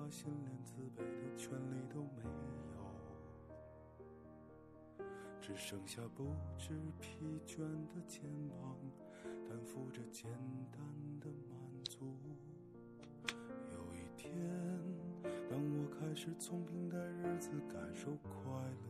发现连自卑的权利都没有，只剩下不知疲倦的肩膀，担负着简单的满足。有一天，当我开始从平淡日子感受快乐，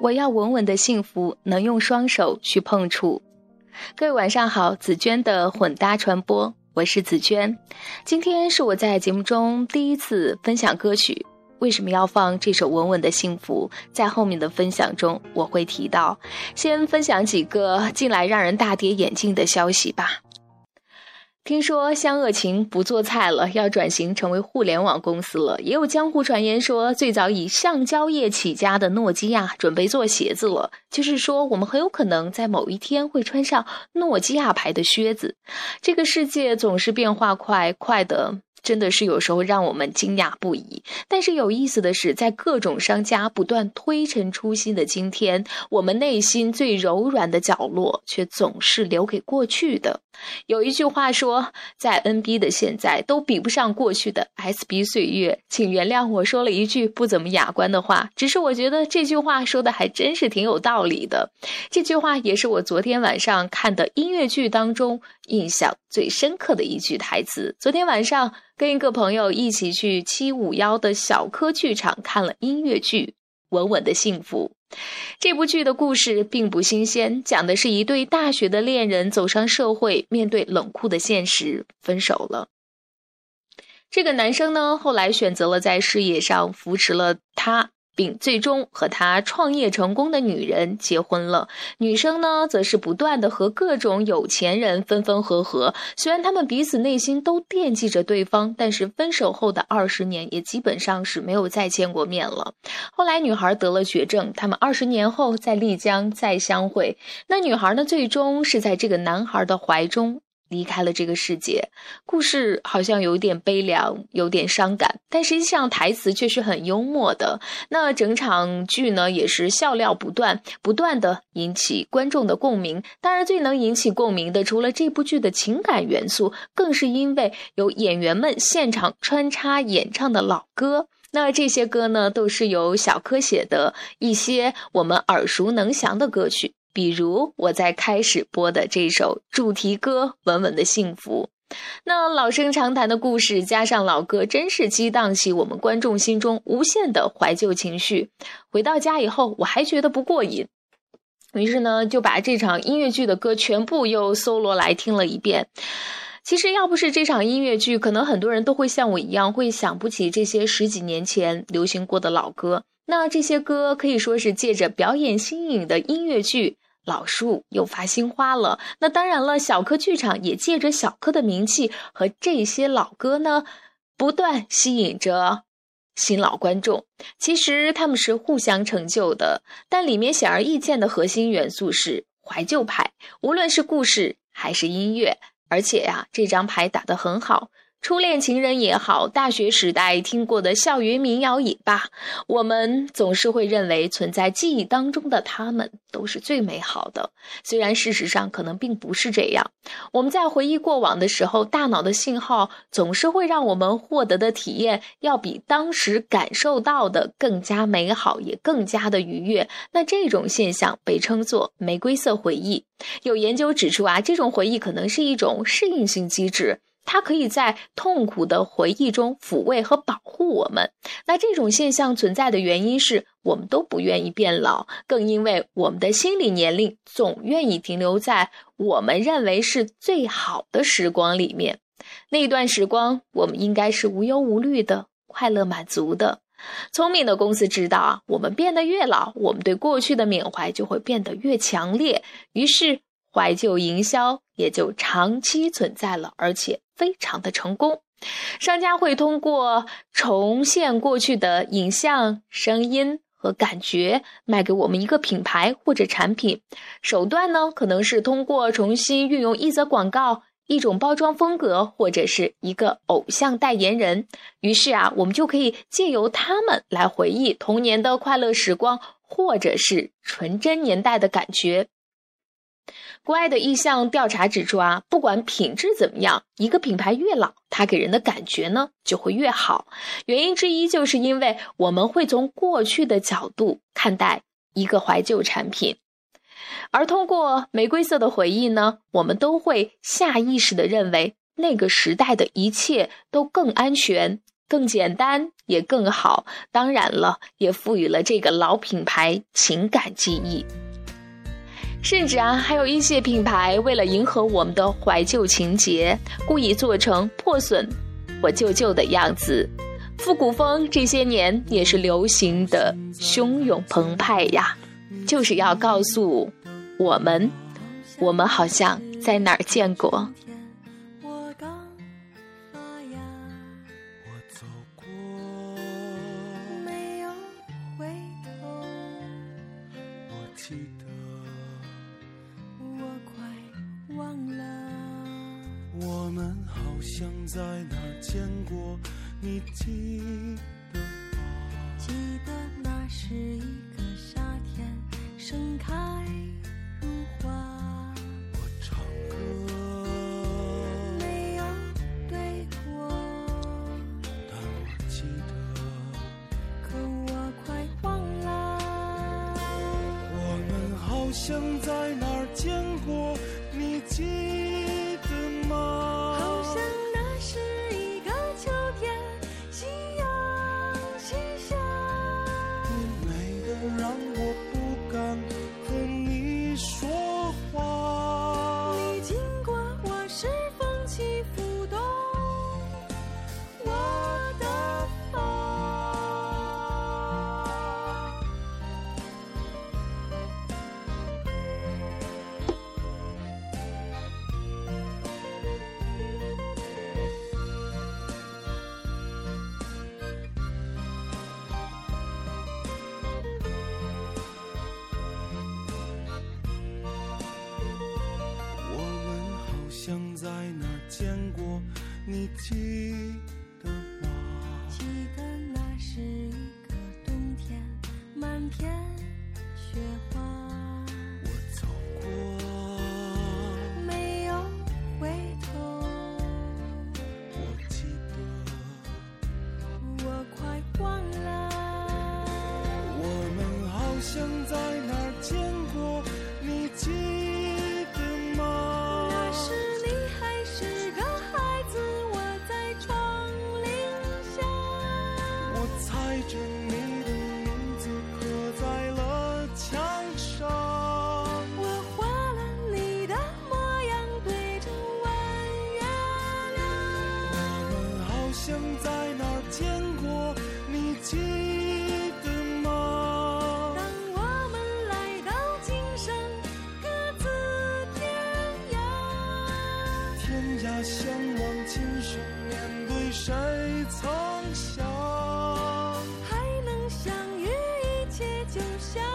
我要稳稳的幸福，能用双手去碰触。各位晚上好，紫娟的混搭传播，我是紫娟。今天是我在节目中第一次分享歌曲，为什么要放这首《稳稳的幸福》？在后面的分享中我会提到。先分享几个近来让人大跌眼镜的消息吧。听说湘鄂情不做菜了，要转型成为互联网公司了。也有江湖传言说，最早以橡胶业起家的诺基亚准备做鞋子了，就是说我们很有可能在某一天会穿上诺基亚牌的靴子。这个世界总是变化快，快的。真的是有时候让我们惊讶不已。但是有意思的是，在各种商家不断推陈出新的今天，我们内心最柔软的角落却总是留给过去的。有一句话说，在 NB 的现在都比不上过去的 SB 岁月。请原谅我说了一句不怎么雅观的话，只是我觉得这句话说的还真是挺有道理的。这句话也是我昨天晚上看的音乐剧当中印象最深刻的一句台词。昨天晚上。跟一个朋友一起去七五幺的小科剧场看了音乐剧《稳稳的幸福》。这部剧的故事并不新鲜，讲的是一对大学的恋人走上社会，面对冷酷的现实，分手了。这个男生呢，后来选择了在事业上扶持了他。并最终和他创业成功的女人结婚了。女生呢，则是不断的和各种有钱人分分合合。虽然他们彼此内心都惦记着对方，但是分手后的二十年也基本上是没有再见过面了。后来女孩得了绝症，他们二十年后在丽江再相会。那女孩呢，最终是在这个男孩的怀中。离开了这个世界，故事好像有点悲凉，有点伤感，但实际上台词却是很幽默的。那整场剧呢，也是笑料不断，不断的引起观众的共鸣。当然，最能引起共鸣的，除了这部剧的情感元素，更是因为有演员们现场穿插演唱的老歌。那这些歌呢，都是由小柯写的一些我们耳熟能详的歌曲。比如我在开始播的这首主题歌《稳稳的幸福》，那老生常谈的故事加上老歌，真是激荡起我们观众心中无限的怀旧情绪。回到家以后，我还觉得不过瘾，于是呢就把这场音乐剧的歌全部又搜罗来听了一遍。其实要不是这场音乐剧，可能很多人都会像我一样，会想不起这些十几年前流行过的老歌。那这些歌可以说是借着表演新颖的音乐剧，老树又发新花了。那当然了，小柯剧场也借着小柯的名气和这些老歌呢，不断吸引着新老观众。其实他们是互相成就的，但里面显而易见的核心元素是怀旧派，无论是故事还是音乐，而且呀，这张牌打得很好。初恋情人也好，大学时代听过的校园民谣也罢，我们总是会认为存在记忆当中的他们都是最美好的。虽然事实上可能并不是这样。我们在回忆过往的时候，大脑的信号总是会让我们获得的体验要比当时感受到的更加美好，也更加的愉悦。那这种现象被称作玫瑰色回忆。有研究指出啊，这种回忆可能是一种适应性机制。它可以在痛苦的回忆中抚慰和保护我们。那这种现象存在的原因是我们都不愿意变老，更因为我们的心理年龄总愿意停留在我们认为是最好的时光里面。那段时光，我们应该是无忧无虑的、快乐满足的。聪明的公司知道啊，我们变得越老，我们对过去的缅怀就会变得越强烈，于是怀旧营销也就长期存在了，而且非常的成功。商家会通过重现过去的影像、声音和感觉，卖给我们一个品牌或者产品。手段呢，可能是通过重新运用一则广告。一种包装风格，或者是一个偶像代言人，于是啊，我们就可以借由他们来回忆童年的快乐时光，或者是纯真年代的感觉。国外的意向调查指出啊，不管品质怎么样，一个品牌越老，它给人的感觉呢就会越好。原因之一就是因为我们会从过去的角度看待一个怀旧产品。而通过玫瑰色的回忆呢，我们都会下意识的认为那个时代的一切都更安全、更简单，也更好。当然了，也赋予了这个老品牌情感记忆。甚至啊，还有一些品牌为了迎合我们的怀旧情节，故意做成破损或旧旧的样子。复古风这些年也是流行的汹涌澎湃呀。就是要告诉我们，我们好像在哪儿见过。像在哪儿见过，你记得吗？记得那是一个夏天。盛开如花。我唱歌，没有对我，但我记得。可我快忘了。我们好像在哪儿见过，你记像在哪儿见过，你记得吗？记得那是一个冬天，满天一切